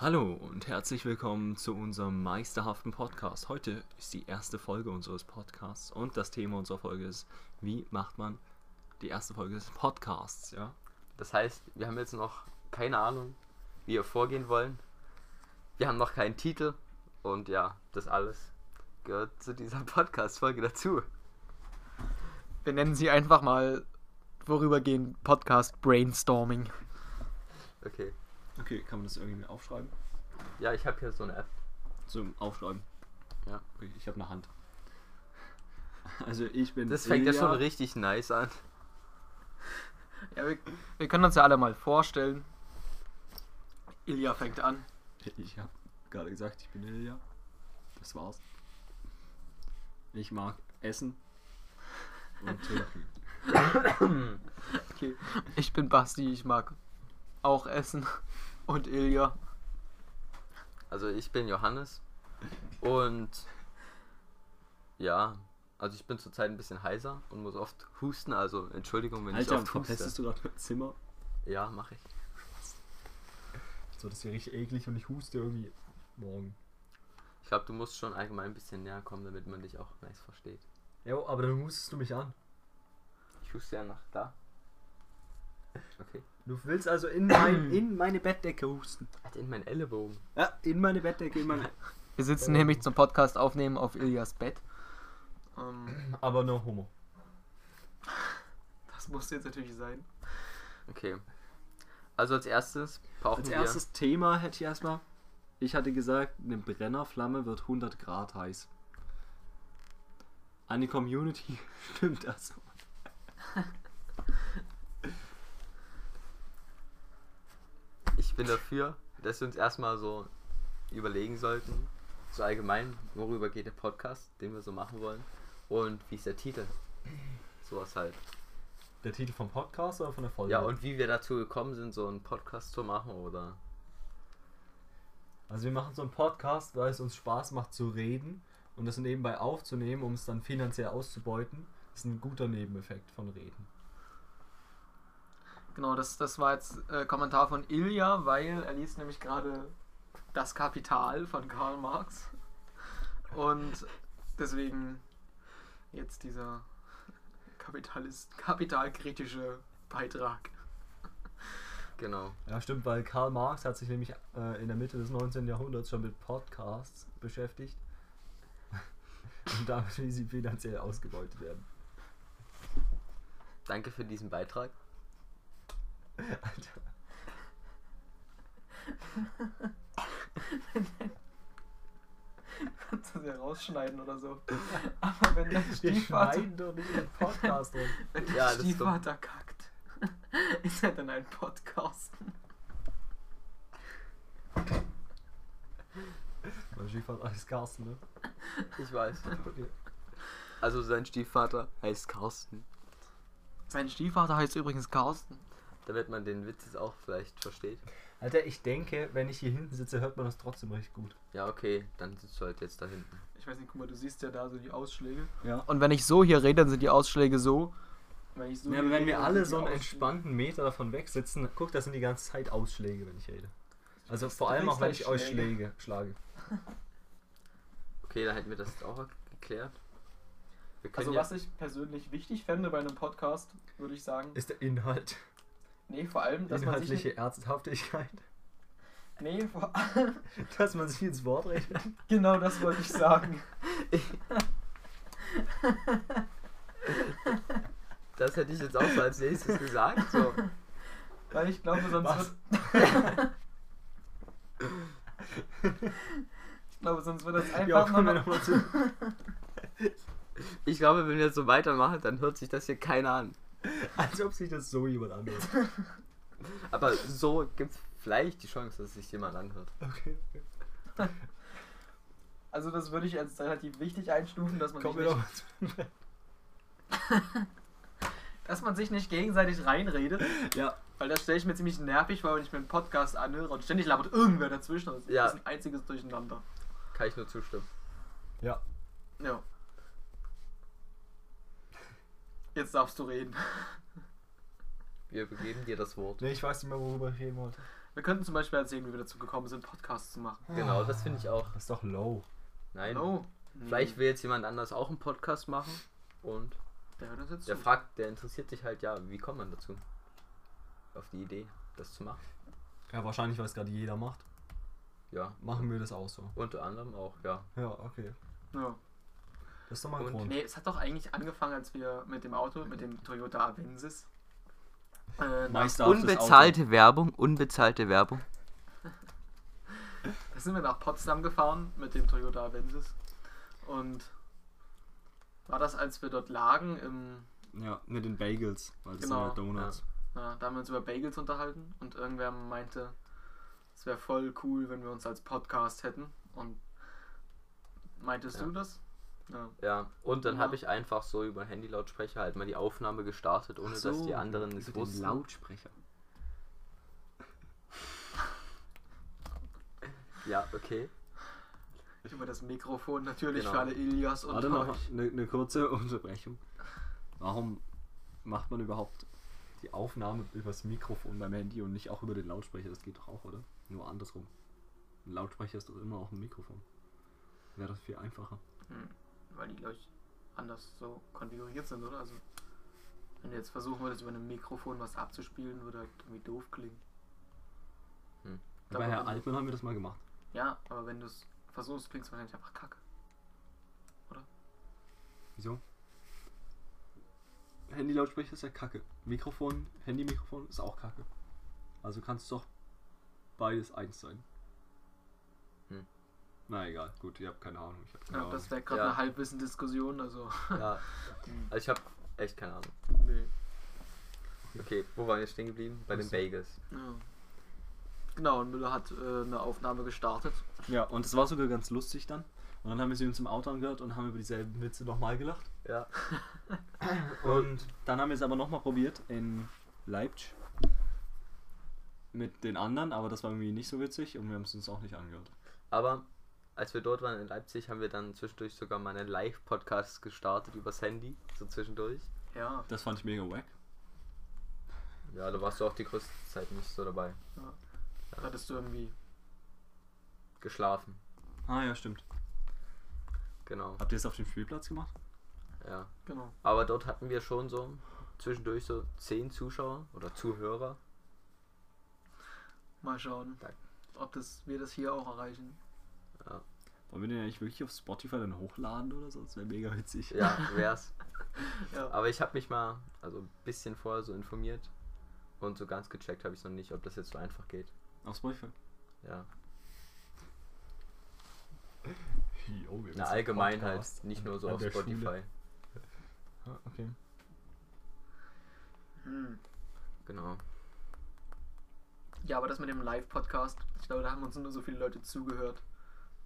Hallo und herzlich willkommen zu unserem meisterhaften Podcast. Heute ist die erste Folge unseres Podcasts und das Thema unserer Folge ist, wie macht man die erste Folge des Podcasts, ja? Das heißt, wir haben jetzt noch keine Ahnung, wie wir vorgehen wollen. Wir haben noch keinen Titel und ja, das alles gehört zu dieser Podcast-Folge dazu. Wir nennen sie einfach mal vorübergehend Podcast Brainstorming. Okay. Okay, kann man das irgendwie aufschreiben? Ja, ich habe hier so eine App. Zum Aufschreiben. Ja. Okay, ich habe eine Hand. Also ich bin Das fängt ja schon richtig nice an. Ja, wir, wir können uns ja alle mal vorstellen. Ilja fängt an. Ich habe gerade gesagt, ich bin Ilja. Das war's. Ich mag Essen und trinken. Okay. Ich bin Basti, ich mag auch Essen. Und Ilja. Also ich bin Johannes und ja, also ich bin zurzeit ein bisschen heiser und muss oft husten, also Entschuldigung, wenn Alter, ich oft huste. du gerade mein Zimmer? Ja, mache ich. So, das ist ja richtig eklig und ich huste irgendwie morgen. Ich glaube, du musst schon allgemein ein bisschen näher kommen, damit man dich auch nice versteht. Ja, aber dann hustest du mich an. Ich huste ja nach da. Okay. Du willst also in, mein, in meine Bettdecke husten. In meinen Ellenbogen. Ja, in meine Bettdecke, in meine... Wir sitzen nämlich zum Podcast aufnehmen auf Iljas Bett. Ähm, Aber no homo. das muss jetzt natürlich sein. Okay. Also als erstes brauchen Als wir. erstes Thema hätte ich erstmal... Ich hatte gesagt, eine Brennerflamme wird 100 Grad heiß. An die Community stimmt das. bin dafür, dass wir uns erstmal so überlegen sollten, so allgemein, worüber geht der Podcast, den wir so machen wollen. Und wie ist der Titel? Sowas halt. Der Titel vom Podcast oder von der Folge? Ja, und wie wir dazu gekommen sind, so einen Podcast zu machen oder. Also wir machen so einen Podcast, weil es uns Spaß macht zu reden und das nebenbei aufzunehmen, um es dann finanziell auszubeuten. Das ist ein guter Nebeneffekt von Reden. Genau, das, das war jetzt äh, Kommentar von Ilja, weil er liest nämlich gerade Das Kapital von Karl Marx. Und deswegen jetzt dieser Kapitalist, kapitalkritische Beitrag. Genau. Ja, stimmt, weil Karl Marx hat sich nämlich äh, in der Mitte des 19. Jahrhunderts schon mit Podcasts beschäftigt. und damit, wie sie finanziell ausgebeutet werden. Danke für diesen Beitrag. Alter. Kannst du das ja rausschneiden oder so. Aber wenn der Wir Stiefvater, schneiden doch nicht den Podcast drin. wenn der Ja, Stiefvater kackt, ist er dann ein Podcast? Mein Stiefvater ist Carsten, ne? Ich weiß. Okay. Also sein Stiefvater heißt Carsten. Sein Stiefvater heißt übrigens Carsten. Damit man den Witz jetzt auch vielleicht versteht. Alter, ich denke, wenn ich hier hinten sitze, hört man das trotzdem recht gut. Ja, okay, dann sitzt du halt jetzt da hinten. Ich weiß nicht, guck mal, du siehst ja da so die Ausschläge. Ja. Und wenn ich so hier rede, dann sind die Ausschläge so. Wenn ich so Ja, wenn wir alle so einen entspannten Meter davon weg sitzen, guck, das sind die ganze Zeit Ausschläge, wenn ich rede. Also vor allem auch, wenn kriegst ich halt euch schläge, schlage. Okay, dann hätten wir das jetzt auch geklärt. Also, ja, was ich persönlich wichtig fände bei einem Podcast, würde ich sagen, Ist der Inhalt, nee, vor allem, dass man sich. Nicht, Ernsthaftigkeit, nee, vor allem, dass man sich ins Wort redet. genau das wollte ich sagen. das hätte ich jetzt auch so als nächstes gesagt. So. Weil ich glaube, sonst Was? wird. ich glaube, sonst wird das Ja, einfach nur noch. nochmal zu. Ich glaube, wenn wir so weitermachen, dann hört sich das hier keiner an. Als ob sich das so jemand anhört. Aber so gibt es vielleicht die Chance, dass sich jemand anhört. Okay, okay. Also, das würde ich als relativ wichtig einstufen, dass man, sich Kommen wir nicht, dass man sich nicht gegenseitig reinredet. Ja, Weil das stelle ich mir ziemlich nervig vor, wenn ich mir einen Podcast anhöre und ständig labert irgendwer dazwischen. Das Ja. ist ein einziges Durcheinander. Kann ich nur zustimmen. ja. Ja. Jetzt darfst du reden. Wir begeben dir das Wort. Nee, ich weiß nicht mehr, worüber ich reden wollte. Wir könnten zum Beispiel erzählen, wie wir dazu gekommen sind, Podcasts zu machen. Genau, das finde ich auch. Das ist doch low. Nein. Oh. Vielleicht will jetzt jemand anders auch einen Podcast machen und Der hört uns jetzt der zu. fragt, der interessiert sich halt, ja, wie kommt man dazu? Auf die Idee, das zu machen. Ja, wahrscheinlich, weil es gerade jeder macht. Ja, Machen wir das auch so. unter anderem auch, ja. Ja, okay. Ja. Das ist doch mal ein Und- Grund. Nee, es hat doch eigentlich angefangen, als wir mit dem Auto, mit dem Toyota Avensis. Äh, Unbezahlte Werbung, unbezahlte Werbung. da sind wir nach Potsdam gefahren mit dem Toyota Avensis. Und war das, als wir dort lagen im. Ja, mit den Bagels, weil das Genau, sind ja Donuts. Ja, da haben wir uns über Bagels unterhalten und irgendwer meinte, es wäre voll cool, wenn wir uns als Podcast hätten. Und meintest Ja. du das? Ja. Ja, und dann Ja. habe ich einfach so über Handylautsprecher halt mal die Aufnahme gestartet, ohne so, dass die anderen es über den wussten. Lautsprecher. Ja, okay. Über das Mikrofon natürlich Genau. für alle Ilias und Warte noch euch. eine, eine kurze Unterbrechung. Warum macht man überhaupt die Aufnahme übers Mikrofon beim Handy und nicht auch über den Lautsprecher? Das geht doch auch, oder? Nur andersrum. Ein Lautsprecher ist doch immer auch ein Mikrofon. Wäre das viel einfacher. Hm, weil die, glaube ich, anders so konfiguriert sind, oder? Also, wenn du jetzt versuchen würdest, über ein Mikrofon was abzuspielen, würde halt irgendwie doof klingen. Hm. Aber Bei Herr du- Altmann haben wir das mal gemacht. Ja, aber wenn du es versuchst, klingt es wahrscheinlich einfach kacke. Wieso? Handy-Lautsprecher ist ja kacke. Mikrofon, Handy-Mikrofon ist auch kacke. Also kann es doch beides eins sein. Na egal, gut, ihr habt keine Ahnung. Ich hab keine Ja, Ahnung. das wäre gerade Ja. eine Halbwissen-Diskussion, also. Ja, also ich habe echt keine Ahnung. nee. Okay, wo waren wir stehen geblieben? Bei den Achso. Bagels. Ja. Genau, und Müller hat äh, eine Aufnahme gestartet. Ja, und es war sogar ganz lustig dann. Und dann haben wir sie uns im Auto angehört und haben über dieselben Witze nochmal gelacht. Ja. Und dann haben wir es aber nochmal probiert in Leipzig. Mit den anderen, aber das war irgendwie nicht so witzig und wir haben es uns auch nicht angehört. Aber als wir dort waren in Leipzig, haben wir dann zwischendurch sogar mal einen Live-Podcast gestartet übers Handy, so zwischendurch. Ja, Das fand ich mega wack. Ja, da warst du auch die größte Zeit nicht so dabei. da hattest du irgendwie. Geschlafen. Ah ja, stimmt. Genau. Habt ihr es auf dem Spielplatz gemacht? Ja. Genau. Aber dort hatten wir schon so zwischendurch so zehn Zuschauer oder Zuhörer. Mal schauen, ob das, wir das hier auch erreichen. Ja, Wollen wir den eigentlich wirklich auf Spotify dann hochladen oder so? Das wäre mega witzig. ja wär's. Ja. Aber ich habe mich mal also ein bisschen vorher so informiert und so ganz gecheckt habe ich noch nicht, ob das jetzt so einfach geht. Auf Spotify? Ja. Jo, wir Na, allgemein halt, nicht nur so auf Spotify. Schule. Ah, okay. Hm. Genau. Ja, aber das mit dem Live-Podcast, ich glaube, da haben uns nur so viele Leute zugehört,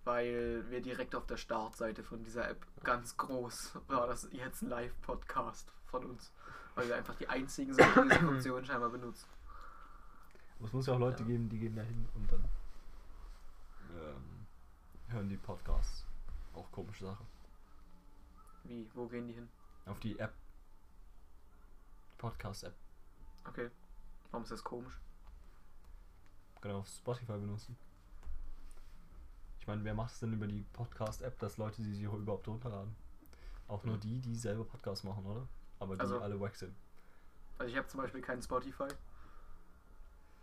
weil wir direkt auf der Startseite von dieser App ganz groß war das jetzt ein Live-Podcast von uns. Weil wir einfach die einzigen sind, die diese Funktion scheinbar benutzen. Aber es muss ja auch Leute Ja. geben, die gehen da hin und dann ähm, hören die Podcasts. Auch komische Sache. Wie? Wo gehen die hin? Auf die App. Podcast-App. Okay. Warum ist das komisch? Genau, auf Spotify benutzen. Ich meine, wer macht es denn über die Podcast-App, dass Leute die sich überhaupt runterladen? Auch nur Mhm. die, die selber Podcasts machen, oder? Aber die Also- alle wack sind. Also ich habe zum Beispiel keinen Spotify.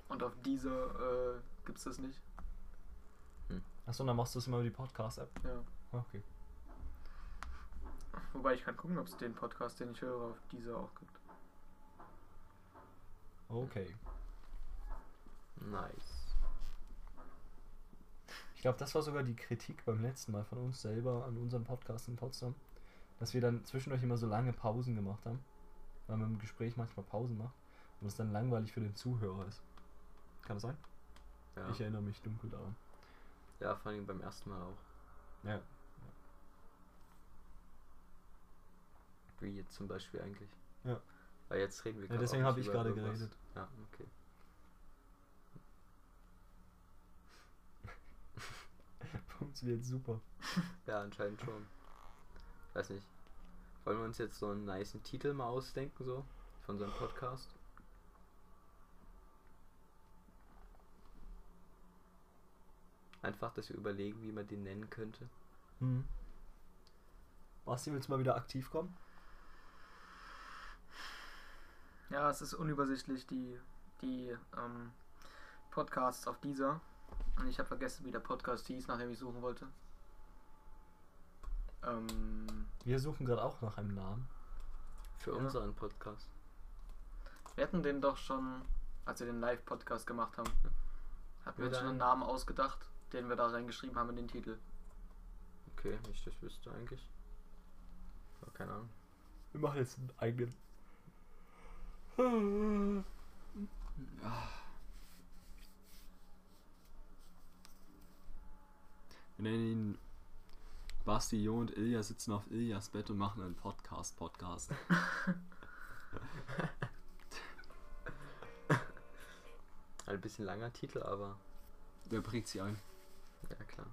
Und auf dieser äh, gibt es das nicht. Achso, dann machst du es immer über die Podcast-App. Ja. Okay. Wobei ich kann gucken, ob es den Podcast, den ich höre, auf dieser auch gibt. Okay. Nice. Ich glaube, das war sogar die Kritik beim letzten Mal von uns selber an unserem Podcast in Potsdam, dass wir dann zwischendurch immer so lange Pausen gemacht haben, weil man im Gespräch manchmal Pausen macht und es dann langweilig für den Zuhörer ist. Kann das sein? Ja. Ich erinnere mich dunkel daran. ja, vor allem beim ersten Mal auch. Ja. Wie jetzt zum Beispiel eigentlich. Ja. Weil jetzt reden wir ja gerade deswegen auch habe ich gerade geredet. Ja, okay. Funktioniert super. Ja, anscheinend schon. Weiß nicht. Wollen wir uns jetzt so einen niceen Titel mal ausdenken, so? Von so einem Podcast? Einfach, dass wir überlegen, wie man den nennen könnte. Hm. Basti, willst du mal wieder aktiv kommen? Ja, es ist unübersichtlich, die, die ähm, Podcasts auf dieser. Und ich habe vergessen, wie der Podcast hieß, nachdem ich suchen wollte. Ähm, Wir suchen gerade auch nach einem Namen. Für Ja. unseren Podcast. wir hatten den doch schon, als wir den Live-Podcast gemacht haben, hatten wir uns schon einen Namen ausgedacht, den wir da reingeschrieben haben in den Titel. Okay, ich das wüsste eigentlich. Aber keine Ahnung. Wir machen jetzt einen eigenen. Wir nennen ihn Basti, Jo und Ilja sitzen auf Iljas Bett und machen einen Podcast-Podcast. Ein bisschen langer Titel, aber Der prägt sie ein. ja klar.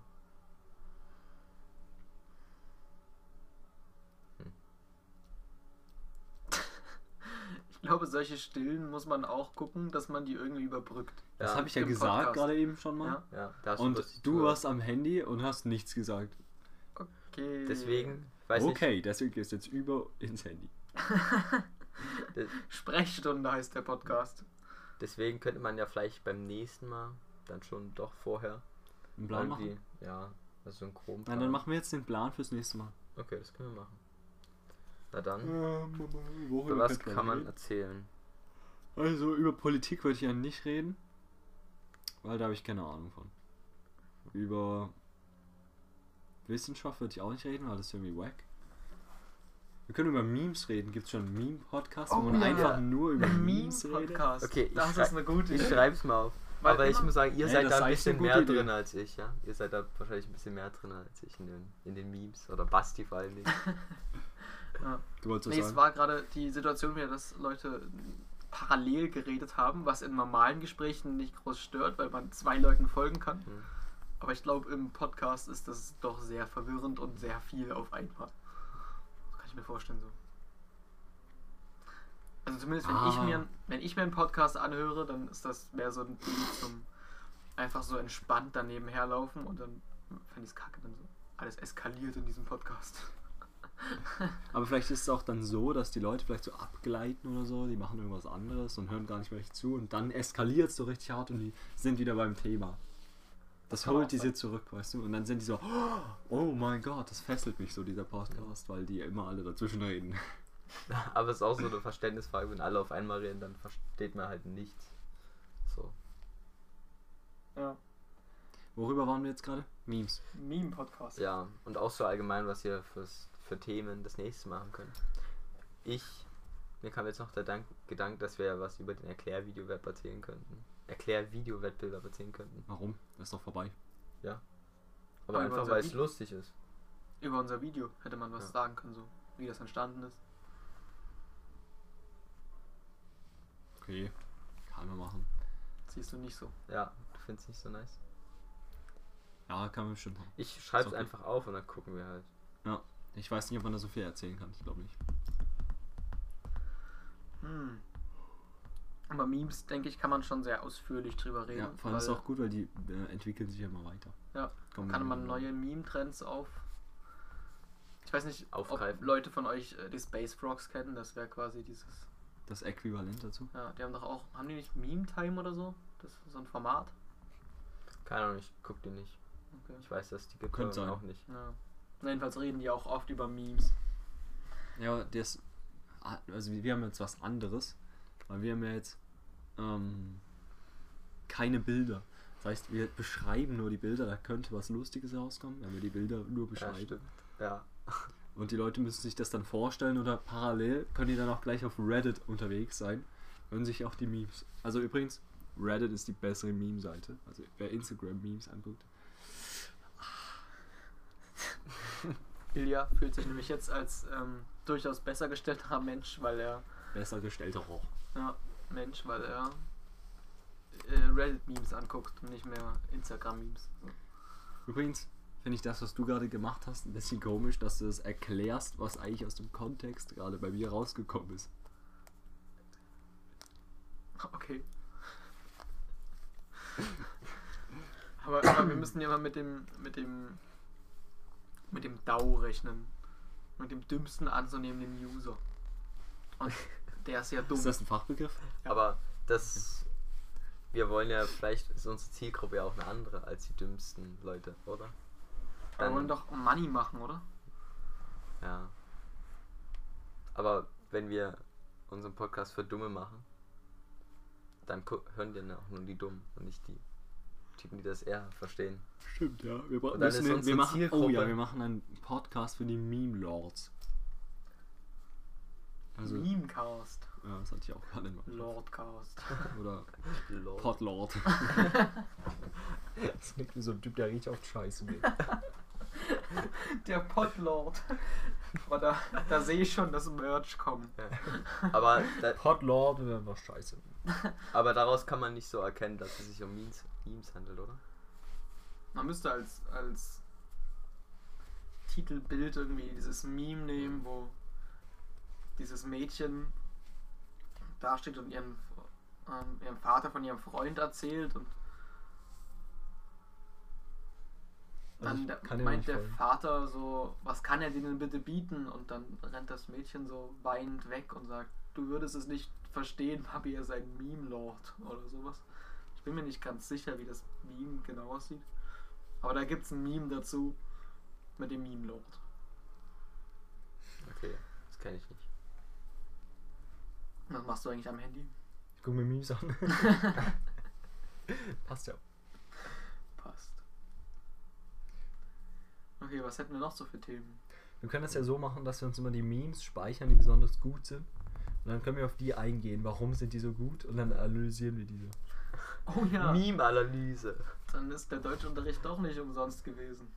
Ich glaube, solche Stillen muss man auch gucken, dass man die irgendwie überbrückt. Das Ja, habe ich ja im gesagt Podcast. gerade eben schon mal. Ja? Ja, Und du warst am Handy und hast nichts gesagt. Okay. Deswegen, weiß okay, deswegen gehst du jetzt über ins Handy. nicht. Sprechstunde heißt der Podcast. Deswegen könnte man ja vielleicht beim nächsten Mal dann schon doch vorher Einen Plan machen? ja, also so einen groben Nein, dann machen wir jetzt den Plan fürs nächste Mal. Okay, das können wir machen. Na dann, Worüber über was kann man reden? erzählen? Also über Politik würde ich ja nicht reden, weil da habe ich keine Ahnung von. Über Wissenschaft würde ich auch nicht reden, weil das ist irgendwie wack. Wir können über Memes reden. Gibt es schon einen Meme-Podcast, wo Oh man ja. einfach nur über Memes redet? Okay, ich das ist eine gute Ich Idee. schreib's mal auf. Weil Aber ich muss sagen, ihr Ey, seid da ein bisschen mehr Idee. drin als ich, ja? Ihr seid da wahrscheinlich ein bisschen mehr drin als ich in den, in den Memes. Oder Basti vor allen Dingen. Ja. Du wolltest Nee, es war gerade die Situation wieder, dass Leute parallel geredet haben, was in normalen Gesprächen nicht groß stört, weil man zwei Leuten folgen kann. Hm. Aber ich glaube, im Podcast ist das doch sehr verwirrend und sehr viel auf einmal. Das kann ich mir vorstellen so. Also zumindest wenn ich Ah. mir wenn ich mir einen Podcast anhöre, dann ist das mehr so ein Ding zum einfach so entspannt daneben herlaufen und dann fände ich es kacke, wenn so alles eskaliert in diesem Podcast. Aber vielleicht ist es auch dann so, dass die Leute vielleicht so abgleiten oder so, die machen irgendwas anderes und hören gar nicht mehr richtig zu und dann eskaliert es so richtig hart und die sind wieder beim Thema. Das Kann holt die sie zurück, weißt du? Und dann sind die so, oh mein Gott, das fesselt mich so, dieser Podcast, weil die immer alle dazwischen reden. Aber es ist auch so eine Verständnisfrage, wenn alle auf einmal reden, dann versteht man halt nichts. So. Ja. Worüber waren wir jetzt gerade? Memes. Meme-Podcast. Ja, und auch so allgemein, was ihr fürs, für Themen das nächste machen könnt. Ich, mir kam jetzt noch der Dank, Gedanke, dass wir ja was über den Erklärvideowettbewerb erzählen könnten. Erklärvideowettbewerb erzählen könnten. Warum? Das ist doch vorbei. Aber Aber über einfach, weil es Video- lustig ist. Über unser Video hätte man was Ja. sagen können, so wie das entstanden ist. Okay, kann man machen. Siehst du nicht so. Ja, du findest nicht so nice. Ja, kann man bestimmt machen. Ich schreib's Ist okay. einfach auf und dann gucken wir halt. Ich weiß nicht, ob man da so viel erzählen kann. Ich glaube nicht. Hm. Aber Memes, denke ich, kann man schon sehr ausführlich drüber reden. Ja, vor allem ist auch gut, weil die äh, entwickeln sich ja immer weiter. Ja, Kommen kann man neue Meme-Trends auf. Ich weiß nicht, Aufgreifen. ob Leute von euch äh, die Space Frogs kennen. Das wäre quasi dieses. Das Äquivalent dazu. Ja, die haben doch auch. Haben die nicht Meme Time oder so? Das ist so ein Format. Keine Ahnung, ich guck die nicht. Okay. Ich weiß, dass die gibt Könnte auch nicht. Ja. Jedenfalls reden die auch oft über Memes. Ja, das. Also wir haben jetzt was anderes. Weil wir haben ja jetzt ähm, keine Bilder. Das heißt, wir beschreiben nur die Bilder, da könnte was Lustiges rauskommen, wenn wir die Bilder nur Ja, beschreiben. stimmt. Ja. Und die Leute müssen sich das dann vorstellen oder parallel können die dann auch gleich auf Reddit unterwegs sein. Können sich auch die Memes. Also übrigens, Reddit ist die bessere Meme-Seite. Also wer Instagram-Memes anguckt. Ilja fühlt sich nämlich jetzt als ähm, durchaus besser gestellter Mensch, weil er Besser gestellter Roch. ja, Mensch, weil er äh, Reddit-Memes anguckt und nicht mehr Instagram-Memes. So. Übrigens finde ich das, was du gerade gemacht hast, ein bisschen komisch, dass du das erklärst, was eigentlich aus dem Kontext gerade bei mir rausgekommen ist. Okay. Aber, aber wir müssen ja mal mit dem, mit dem, mit dem DAO rechnen. Mit dem dümmsten anzunehmenden User. Und der ist ja dumm. Ist das ein Fachbegriff? Ja. Aber das. Wir wollen ja, vielleicht ist unsere Zielgruppe ja auch eine andere als die dümmsten Leute, oder? wir wollen doch Money machen, oder? Ja. Aber wenn wir unseren Podcast für Dumme machen, dann hören wir auch nur die Dummen und nicht die Typen, die das eher verstehen. Stimmt, ja. Wir, Und dann ist wir, unsere machen, oh ja, wir machen einen Podcast für die Meme-Lords. Also, Memecast. ja, das hatte ich auch gerade in meinem Kopf. Lordcast. Oder Lord. Podlord. das klingt wie so ein Typ, der richtig oft Scheiße will. Der Podlord. Aber da, da sehe ich schon das Merch kommen. Aber, da, Podlord wäre einfach Scheiße. aber daraus kann man nicht so erkennen, dass es sich um Memes, Memes handelt, oder? Man müsste als, als Titelbild irgendwie dieses Meme nehmen, wo dieses Mädchen dasteht und ihren, ähm, ihrem Vater von ihrem Freund erzählt und Also dann ich der, meint der. Vater so, was kann er denen bitte bieten? Und dann rennt das Mädchen so weinend weg und sagt, du würdest es nicht verstehen, Papi, er ist ein Meme-Lord oder sowas. Bin mir nicht ganz sicher, wie das Meme genau aussieht. Aber da gibt es ein Meme dazu mit dem Meme-Lord. Okay, das kenne ich nicht. Was machst du eigentlich am Handy? Ich gucke mir Memes an. Passt ja. Passt. Okay, was hätten wir noch so für Themen? Wir können das ja so machen, dass wir uns immer die Memes speichern, die besonders gut sind. Und dann können wir auf die eingehen. Warum sind die so gut? Und dann analysieren wir diese. Oh ja, Meme-Analyse. dann ist der Deutschunterricht doch nicht umsonst gewesen.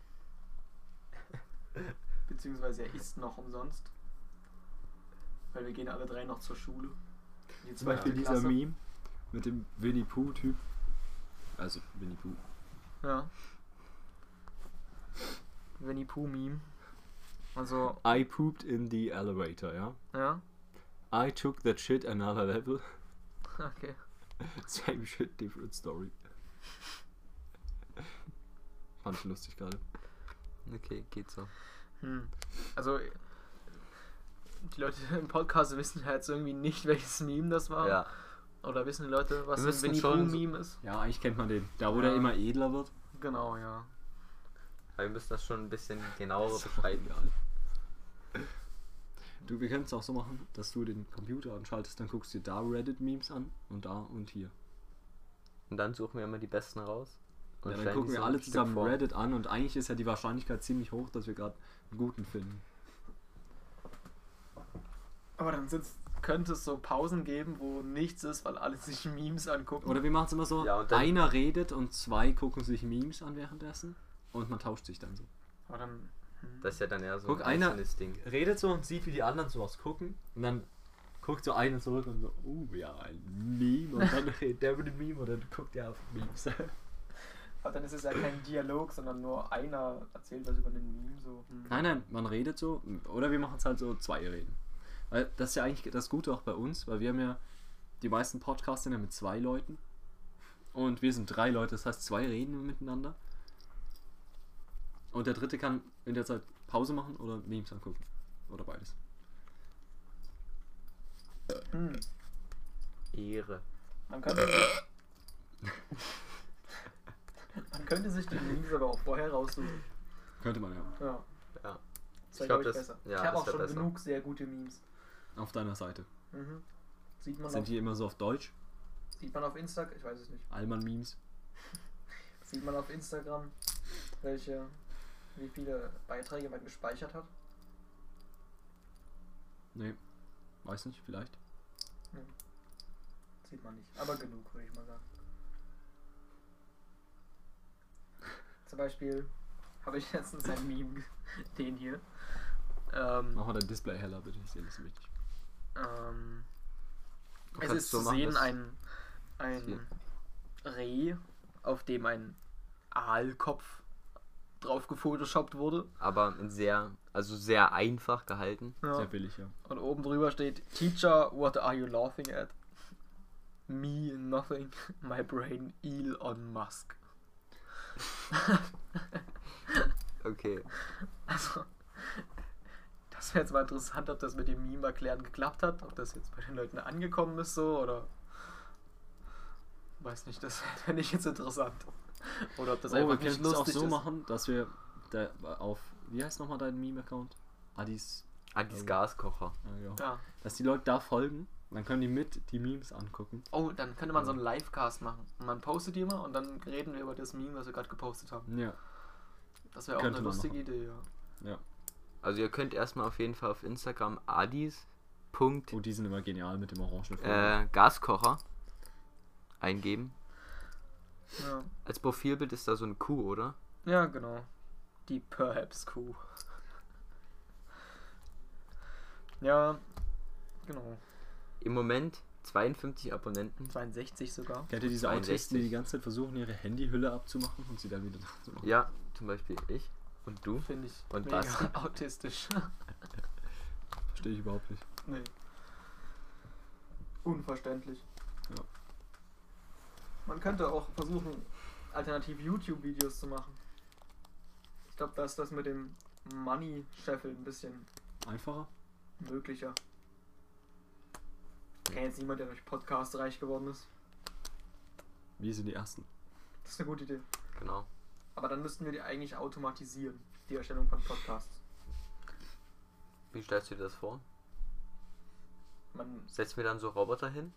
Beziehungsweise er ist noch umsonst. Weil wir gehen alle drei noch zur Schule. Die Zum Beispiel dieser Klasse. Meme mit dem Winnie Pooh-Typ. Also Winnie Pooh. Ja. Winnie Pooh Meme. Also, I pooped in the elevator, ja. ja. I took that shit another level. Okay. Same shit, different story. Fand ich lustig gerade. Okay, geht so. Hm. Also, die Leute im Podcast wissen ja jetzt irgendwie nicht, welches Meme das war. Ja, Oder wissen die Leute, was ein Winnie schon Pooh so- Meme ist? Ja, eigentlich kennt man den. Da, wo Ja. der immer edler wird. Genau, ja. aber wir müssen das schon ein bisschen genauer beschreiben. Du, wir können es auch so machen, dass du den Computer anschaltest, dann guckst du dir da Reddit-Memes an und da und hier. Und dann suchen wir immer die besten raus. Und Ja, dann gucken wir alle Stück zusammen vor. Reddit an und eigentlich ist ja die Wahrscheinlichkeit ziemlich hoch, dass wir gerade einen guten finden. Aber dann sitzt, könnte es so Pausen geben, wo nichts ist, weil alle sich Memes angucken. Oder wir machen es immer so, Ja, einer redet und zwei gucken sich Memes an währenddessen und man tauscht sich dann so. Aber dann. Das ist ja dann eher so Guck, ein einer- Ding. Redet so und sieht, wie die anderen sowas gucken und dann guckt so einer zurück und so, oh ja, ein Meme und dann redet der mit dem Meme und dann guckt er auf Memes. Aber dann ist es ja kein Dialog, sondern nur einer erzählt was über einen Meme. So. Hm. Nein, nein, man redet so oder wir machen es halt so zwei reden. Weil das ist ja eigentlich das Gute auch bei uns, weil wir haben ja die meisten Podcasts sind ja mit zwei Leuten und wir sind drei Leute, das heißt zwei reden miteinander. Und der dritte kann in der Zeit Pause machen oder Memes angucken. Oder beides. Hm. Ehre. Man könnte. man könnte sich die Memes aber auch vorher raussuchen. Könnte man ja. Ja. Ja. Das wäre, glaube ich, das- besser. ja, ich habe auch schon besser. genug sehr gute Memes. Auf deiner Seite. Mhm. Sieht man, Sind auf, die immer so auf Deutsch? sieht man auf Instagram, ich weiß es nicht, Allmann-Memes? sieht man auf Instagram, welche, wie viele Beiträge man gespeichert hat. Nee. Weiß nicht, vielleicht. Sieht man nicht, aber genug, würde ich mal sagen. Zum Beispiel habe ich letztens ein Meme, den hier. Ähm, Mach mal dein Display heller, bitte. Ich sehe das wichtig. ähm, es ist so zu machen, sehen ein, ein Reh, auf dem ein Aalkopf drauf gefotoshoppt wurde. Aber sehr, also sehr einfach gehalten. Ja. Sehr billig, ja. Und oben drüber steht: Teacher, what are you laughing at? Me, nothing. My brain, Elon Musk. Okay. Also, das wäre jetzt mal interessant, ob das mit dem Meme erklären geklappt hat, ob das jetzt bei den Leuten angekommen ist so oder. Weiß nicht, das fände ich jetzt interessant. Oder ob das oh, wir einfach nicht könnten es auch so ist. machen, dass wir da auf, wie heißt nochmal dein Meme-Account? Adis. Adis. Gaskocher. Ja, ja. Ja. Dass die Leute da folgen, dann können die mit die Memes angucken. Oh, dann könnte man so einen Livecast machen. Und man postet die immer und dann reden wir über das Meme, was wir gerade gepostet haben. Ja. Das wäre auch Könnte eine lustige machen. Idee, ja. Ja. Also ihr könnt erstmal auf jeden Fall auf Instagram Adis. Punkt, Oh, die sind immer genial mit dem orangen äh, Gaskocher eingeben. Ja, Als Profilbild ist da so eine Kuh, oder? ja genau. Die Perhaps Kuh. Ja, genau. Im Moment 52 Abonnenten. 62 sogar. Kennt ihr diese 62? Autisten, die die ganze Zeit versuchen, ihre Handyhülle abzumachen und sie dann wieder zu machen? Ja, zum Beispiel ich und du. Finde ich Und mega Basti? autistisch. Verstehe ich überhaupt nicht. nee. Unverständlich. Ja. Man könnte auch versuchen, alternativ YouTube-Videos zu machen. Ich glaube, da ist das mit dem Money-Scheffeln ein bisschen Einfacher? möglicher. Ich kenne jetzt niemand, der durch Podcast reich geworden ist. Wir sind die Ersten. Das ist eine gute Idee. Genau. Aber dann müssten wir die eigentlich automatisieren, die Erstellung von Podcasts. Wie stellst du dir das vor? Man, Setzen wir dann so Roboter hin?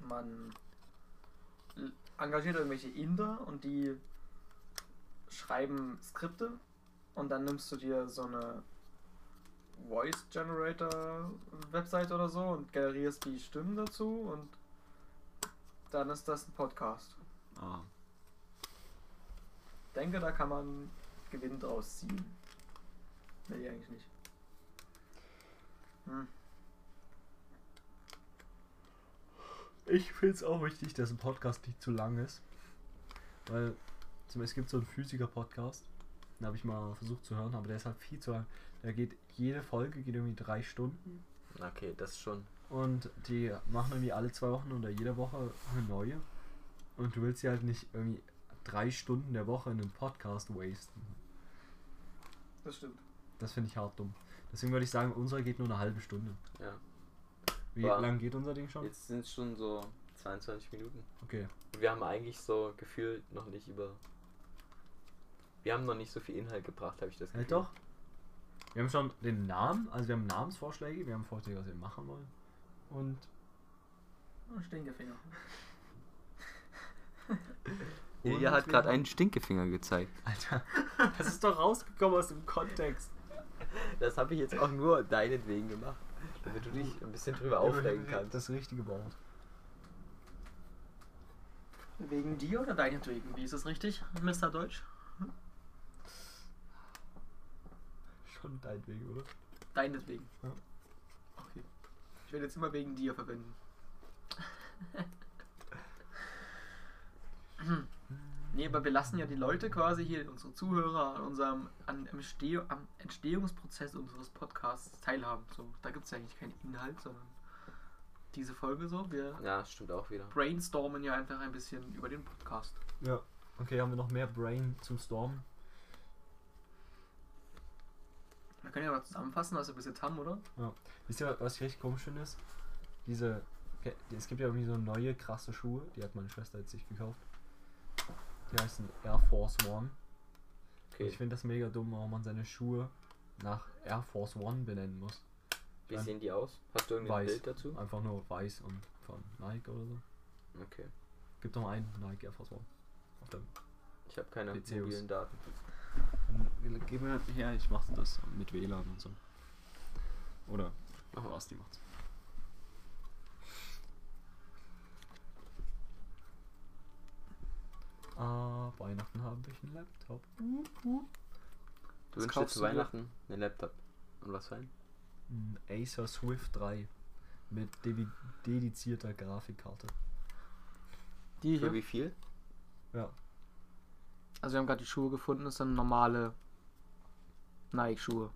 man engagiert irgendwelche Inder und die schreiben Skripte und dann nimmst du dir so eine Voice Generator Website oder so und generierst die Stimmen dazu und dann ist das ein Podcast. Ah. denke, da kann man Gewinn draus ziehen. Will ich eigentlich nicht. Hm. Ich finde es auch wichtig, dass ein Podcast nicht zu lang ist. Weil zum Beispiel es gibt so einen Physiker-Podcast. Den habe ich mal versucht zu hören, aber der ist halt viel zu lang. Der geht, jede Folge geht irgendwie drei Stunden. Okay, das schon. Und die machen irgendwie alle zwei Wochen oder jede Woche eine neue. Und du willst sie halt nicht irgendwie drei Stunden der Woche in einem Podcast wasten. Das stimmt. Das finde ich hart dumm. Deswegen würde ich sagen, unser geht nur eine halbe Stunde. Ja. Wie War- lang geht unser Ding schon? Jetzt sind es schon so 22 Minuten. Okay. Und wir haben eigentlich so gefühlt noch nicht über. Wir haben noch nicht so viel Inhalt gebracht, habe ich das Halt doch. Wir haben schon den Namen, also wir haben Namensvorschläge, wir haben Vorschläge, was wir machen wollen. Und Oh, Stinkefinger. Ilja hat gerade einen Stinkefinger gezeigt. Alter, das ist doch rausgekommen aus dem Kontext. Das habe ich jetzt auch nur deinetwegen gemacht. Damit du dich ein bisschen drüber aufregen kannst. Das richtige Wort. Wegen dir oder deinetwegen? Wie ist das richtig, Mr. Deutsch? Schon deinetwegen, oder? Deinetwegen. Ja. Okay. Ich werde jetzt immer wegen dir verwenden. nee, aber wir lassen ja die Leute quasi hier, unsere Zuhörer, an unserem an Entsteh am Entstehungsprozess unseres Podcasts teilhaben. So, da gibt es ja eigentlich keinen Inhalt, sondern diese Folge so. Wir Ja, stimmt auch wieder. brainstormen ja einfach ein bisschen über den Podcast. Ja. Okay, haben wir noch mehr Brain zum Stormen? Wir können ja mal zusammenfassen, was wir bis jetzt haben, oder? Wisst ihr, was ich richtig komisch finde? Ist, diese. Es gibt ja irgendwie so neue krasse Schuhe, die hat meine Schwester jetzt sich gekauft. Die heißen Air Force One. Okay. Ich finde das mega dumm, warum man seine Schuhe nach Air Force One benennen muss. Wie sehen die aus? Hast du irgendein Weiß. Bild dazu? Einfach nur weiß und von Nike oder so. Okay. Gibt noch einen Nike Air Force One. Ich habe keine Piceus. mobilen Daten. Gib mir her, ich mach das mit WLAN und so. Oder Aha. was die macht's. Ah, Weihnachten habe ich einen Laptop. Du wünschst dir kaufst zu? Weihnachten einen Laptop. Und was für ein? Ein Acer Swift 3 mit dedizierter Grafikkarte. Die Für wie viel? Ja, Also wir haben gerade die Schuhe gefunden, das sind normale Nike-Schuhe.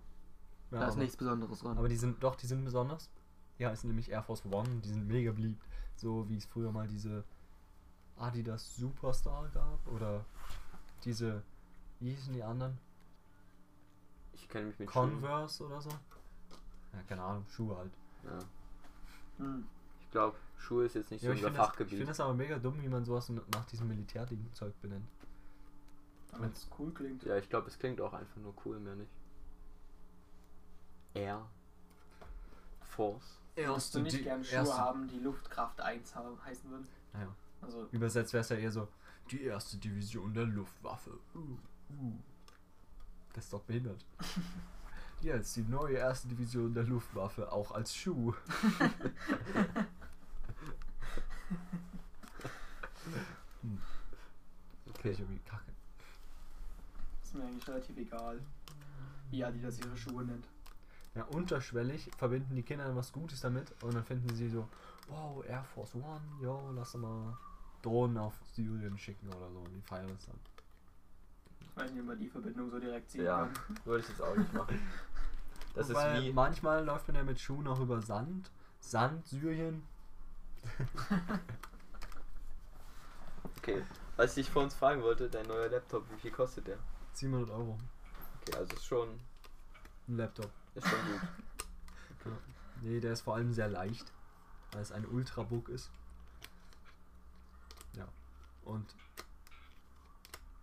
ja da ist aber, nichts Besonderes dran. aber die sind doch, die sind besonders. Die heißen nämlich Air Force One, die sind mega beliebt. So wie es früher mal diese Adidas Superstar gab oder diese Wie hießen die anderen? Ich kenne mich mit Schuhen. Converse oder so? Ja, keine Ahnung, Schuhe halt. Ja. Hm. Ich glaube, Schuhe ist jetzt nicht Ja, so ich unser finde das, ich Fachgebiet. find das aber mega dumm, wie man sowas nach diesem Militärding-Zeug benennt. Wenn es cool klingt. ja, ich glaube, es klingt auch einfach nur cool, mehr nicht. Air Force. Würdest du nicht gerne Schuhe haben, die Luftkraft 1 haben, heißen würden? Naja, Also, übersetzt wäre es ja eher so, die erste Division der Luftwaffe. Uh, uh. Das ist doch behindert. Jetzt die neue erste Division der Luftwaffe, auch als Schuh. hm, Okay. ich irgendwie kacke. ist mir eigentlich relativ egal, wie Adidas ihre Schuhe nennt. Ja, unterschwellig verbinden die Kinder was Gutes damit und dann finden sie so, wow, Air Force One, jo, lass mal Drohnen auf Syrien schicken oder so und die feiern es dann. Ich weiß nicht, ob man die Verbindung so direkt ziehen Ja, kann. würde ich jetzt auch nicht machen. Das Wobei, ist wie. Manchmal läuft man ja mit Schuhen auch über Sand. Sand, Syrien. Okay. Was ich vor uns fragen wollte, dein neuer Laptop, wie viel kostet der? 700 Euro. Okay, also ist schon, Ein Laptop. ist schon gut. Ja. Nee, der ist vor allem sehr leicht, weil es ein Ultrabook ist. Und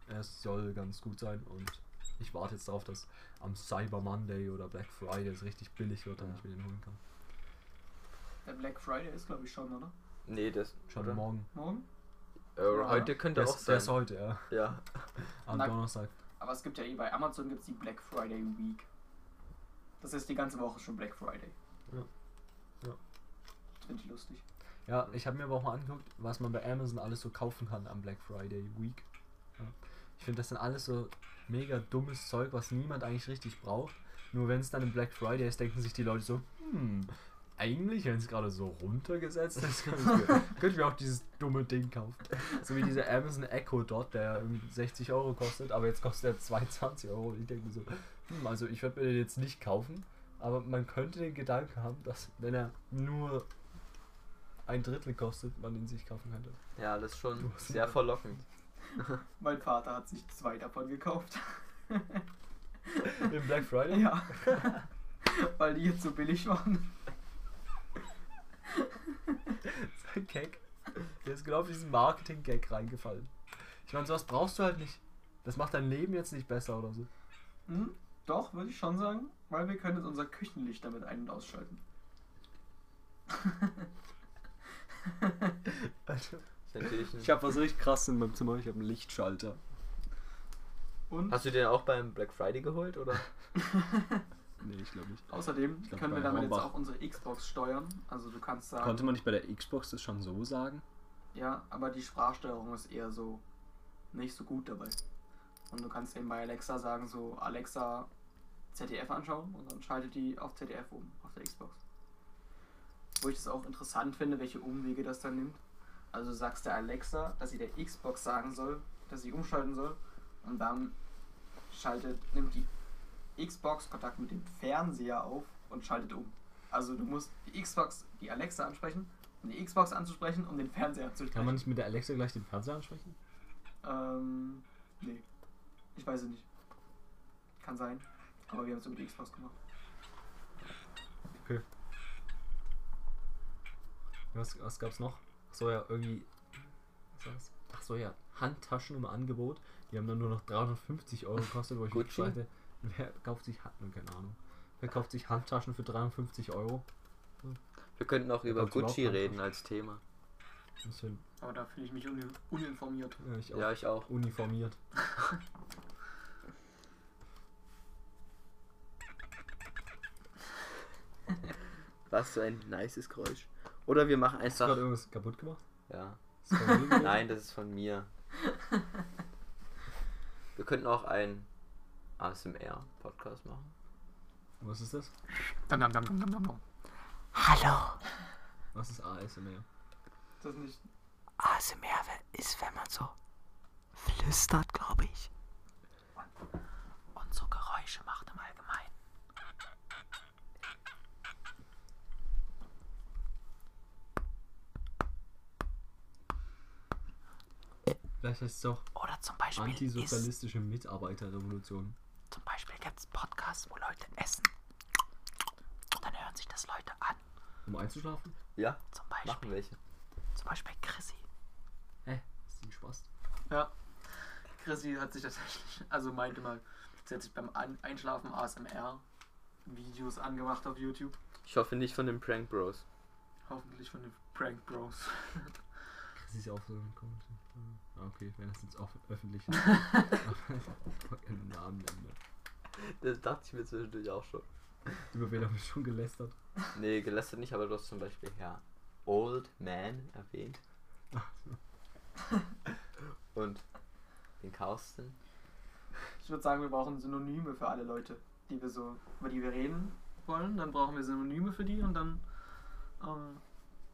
es soll ganz gut sein und ich warte jetzt darauf, dass am Cyber Monday oder Black Friday es richtig billig wird, damit Ja. ich mir den holen kann. Der Black Friday ist, glaube ich, schon, oder? Nee, das. Schon oder? morgen. Morgen? Äh, Ja. heute könnte Der auch ist, der sein. ist heute, ja. Ja. Am Na- Donnerstag. Aber es gibt ja eh bei Amazon gibt's die Black Friday Week. Das ist die ganze Woche schon Black Friday. Ja. Ja. Das finde ich lustig. Ja, ich habe mir aber auch mal angeguckt, was man bei Amazon alles so kaufen kann am Black Friday Week. Ja. Ich finde, das sind alles so mega dummes Zeug, was niemand eigentlich richtig braucht. Nur wenn es dann im Black Friday ist, denken sich die Leute so, hm, eigentlich, wenn es gerade so runtergesetzt ist, könnte ich mir auch dieses dumme Ding kaufen. So wie dieser Amazon Echo Dot, der irgendwie 60 Euro kostet, aber jetzt kostet er 22 Euro. Ich denke so, hm, also ich werde mir den jetzt nicht kaufen, aber man könnte den Gedanken haben, dass wenn er nur ein Drittel kostet, man ihn sich kaufen könnte. Ja, das ist schon sehr verlockend. Mein Vater hat sich zwei davon gekauft. Im Black Friday? ja. Weil die jetzt so billig waren. ein Gag. Der ist genau auf diesen Marketing-Gag reingefallen. Ich meine, sowas brauchst du halt nicht. Das macht dein Leben jetzt nicht besser oder so. Hm? Doch, würde ich schon sagen. Weil wir können jetzt unser Küchenlicht damit ein- und ausschalten. Also, ich habe was richtig krass in meinem Zimmer. Ich habe einen Lichtschalter. Und Hast du den auch beim Black Friday geholt oder? Nee, ich glaube nicht. außerdem glaub, können wir damit jetzt Hornbach. auch unsere Xbox steuern. Also du kannst sagen, Konnte man nicht bei der Xbox das schon so sagen? ja, aber die Sprachsteuerung ist eher so nicht so gut dabei. Und du kannst eben bei Alexa sagen, so Alexa ZDF anschauen und dann schaltet die auf ZDF um, auf der Xbox. Wo ich das auch interessant finde, welche Umwege das dann nimmt. Also du sagst der Alexa, dass sie der Xbox sagen soll, dass sie umschalten soll und dann schaltet, nimmt die Xbox Kontakt mit dem Fernseher auf und schaltet um. Also du musst die Xbox, die Alexa ansprechen, um die Xbox anzusprechen, um den Fernseher anzusprechen. Kann man nicht mit der Alexa gleich den Fernseher ansprechen? Ähm, nee. Ich weiß es nicht. Kann sein. Aber wir haben es über die Xbox gemacht. Okay. Was, was gab's noch? Ach so, ja, irgendwie. Was war das? Ach so, ja. Handtaschen im Angebot. Die haben dann nur noch 350 Euro gekostet, wo ich mich Gucci? fragte, wer kauft sich Hand, keine Ahnung. Wer kauft sich Handtaschen für 350 Euro? Wir könnten auch über Gucci reden als Thema. Bisschen, Aber da fühle ich mich un uninformiert. ja, ich auch. Ja, ich auch. Uniformiert. Was für ein nices Geräusch. Oder wir machen Hast du gerade einfach. irgendwas kaputt gemacht? Ja. Ist das? Nein, das ist von mir. Wir könnten auch einen ASMR-Podcast machen. Was ist das? Dam, dam, dam, dam. Was ist ASMR? Ist das nicht. ASMR ist, wenn man so flüstert, glaube ich. Und so Geräusche macht im Allgemeinen. Vielleicht heißt es auch Oder zum Beispiel ist, Antisozialistische Mitarbeiterrevolution. zum Beispiel gibt es Podcasts, wo Leute essen. Und dann hören sich das Leute an. Um einzuschlafen? Ja, Zum machen Beispiel, welche. zum Beispiel Chrissy. Hä? Ist die Spaß? Ja. Chrissy hat sich tatsächlich, also meinte mal, sie hat sich beim Einschlafen ASMR Videos angemacht auf YouTube. Ich hoffe nicht von den Prank Bros. Hoffentlich von den Prank Bros. Das ist ja auch so ein komischer. Ah, okay, wenn das jetzt auch öffentlich ist. Keinen Namen nennen. Das dachte ich mir zwischendurch auch schon. Über wen haben wir schon gelästert? Nee, gelästert nicht, aber du hast zum Beispiel Herr Old Man erwähnt. Und den Carsten. Ich würde sagen, wir brauchen Synonyme für alle Leute, die wir so, über die wir reden wollen. Dann brauchen wir Synonyme für die und dann, ähm,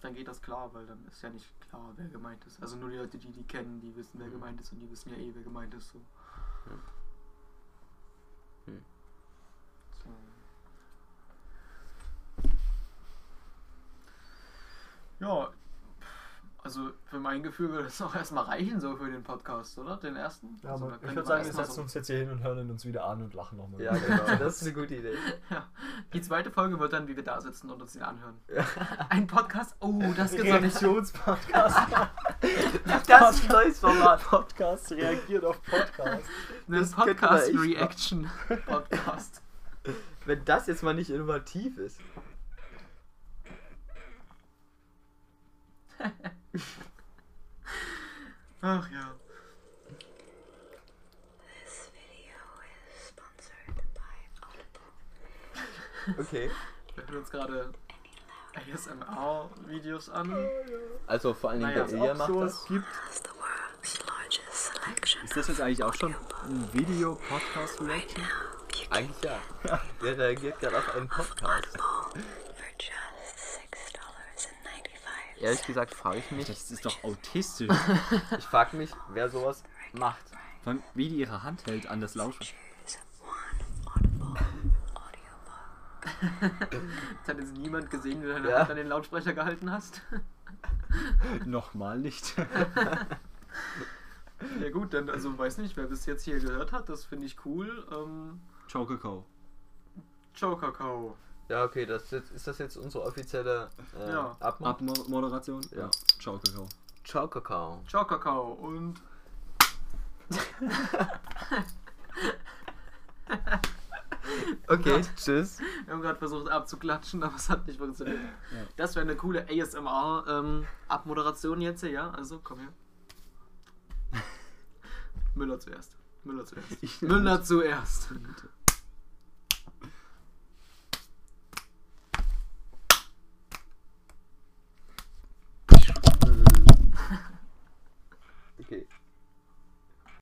dann geht das klar, weil dann ist ja nicht klar, wer gemeint ist. Also nur die Leute, die die kennen, die wissen, wer Mhm. gemeint ist und die wissen ja eh, wer gemeint ist. So. Hm. So. Ja, also für mein Gefühl würde es auch erstmal reichen, so für den Podcast, oder? Den ersten? Ja, also, ich würde sagen, wir setzen so- uns jetzt hier hin und hören uns wieder an und lachen nochmal. Ja, genau. Das ist eine gute Idee. Die zweite Folge wird dann, wie wir da sitzen und uns den anhören. Ein Podcast? Oh, das gibt's. Reaktionspodcast. Das ist ein neues Format. Podcast reagiert auf Podcast. Ein das könnte man echt Podcast-Reaction-Podcast. Wenn das jetzt mal nicht innovativ ist. Ach ja. This video is sponsored by Audible. Okay. Wir hören uns gerade ASMR-Videos an. Also vor allen Dingen Naja, der Ilja macht sowas das. gibt. Has the world's largest selection. Ist das jetzt eigentlich auch schon ein Video-Podcast-Reaction? Eigentlich ja. Der reagiert gerade auf einen Podcast. Ehrlich gesagt frage ich mich, Das ist doch autistisch. ich frage mich, wer sowas macht. Allem, wie die ihre Hand hält an das audiobook. Das hat jetzt niemand gesehen, wie du deine Ja. Hand an den Lautsprecher gehalten hast. Nochmal nicht. Ja gut, dann, also weiß nicht, wer bis jetzt hier gehört hat, das finde ich cool. Ähm, Chococao. Joe Ja, okay, das ist, ist das jetzt unsere offizielle äh, Ja. Abmo? Abmoderation? Ja. Chococao. Ciao, Kakao. Joe Kakao und Okay, tschüss. wir haben gerade versucht abzuklatschen, aber es hat nicht funktioniert. Ja. Das wäre eine coole ASMR-Abmoderation jetzt, ja? Also komm her. Müller zuerst. Müller zuerst. Ich- Müller zuerst.